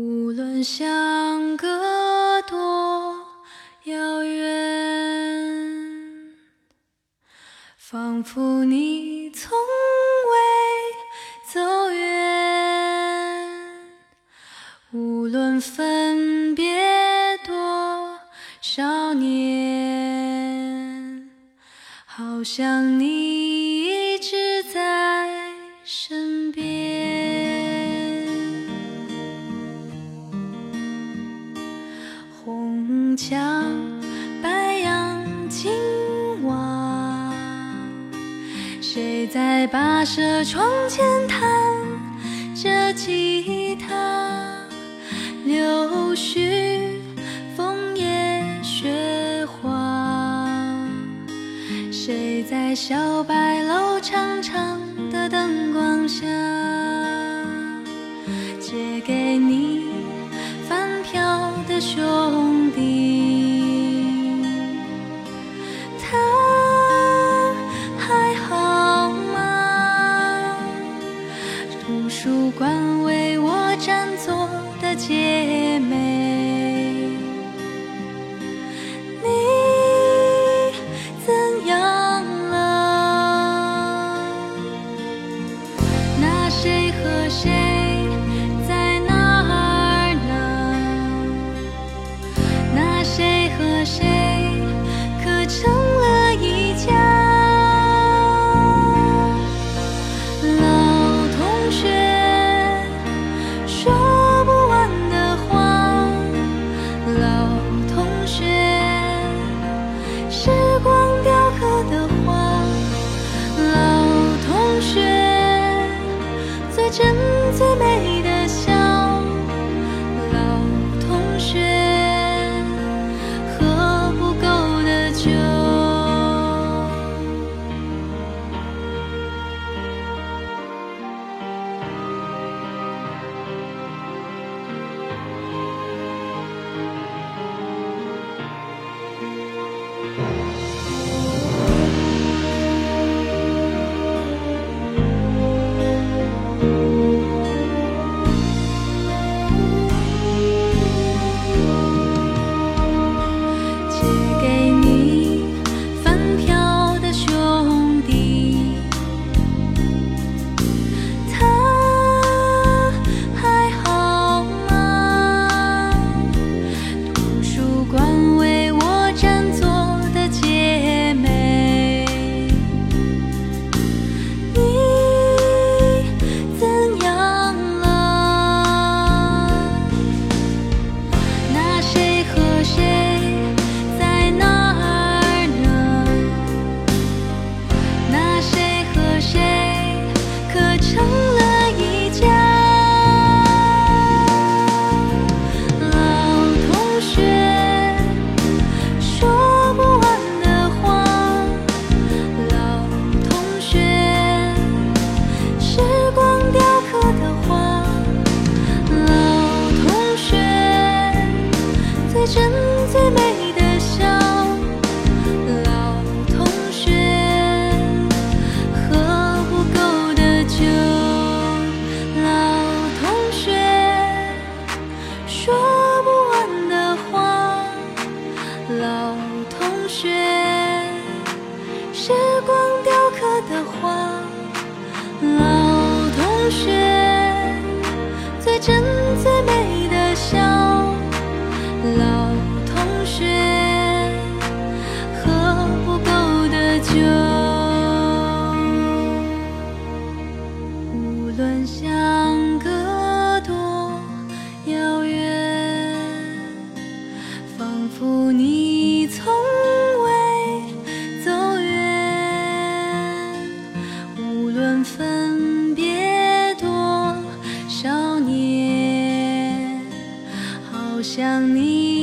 无论相隔多遥远，仿佛你从未走远。无论分别多少年，好像你一直在身在跋涉窗前弹着吉他？柳絮枫叶雪花，谁在小白楼长长的灯光下，借给你翻飘的兄图书馆为我占座的姐妹。真我想你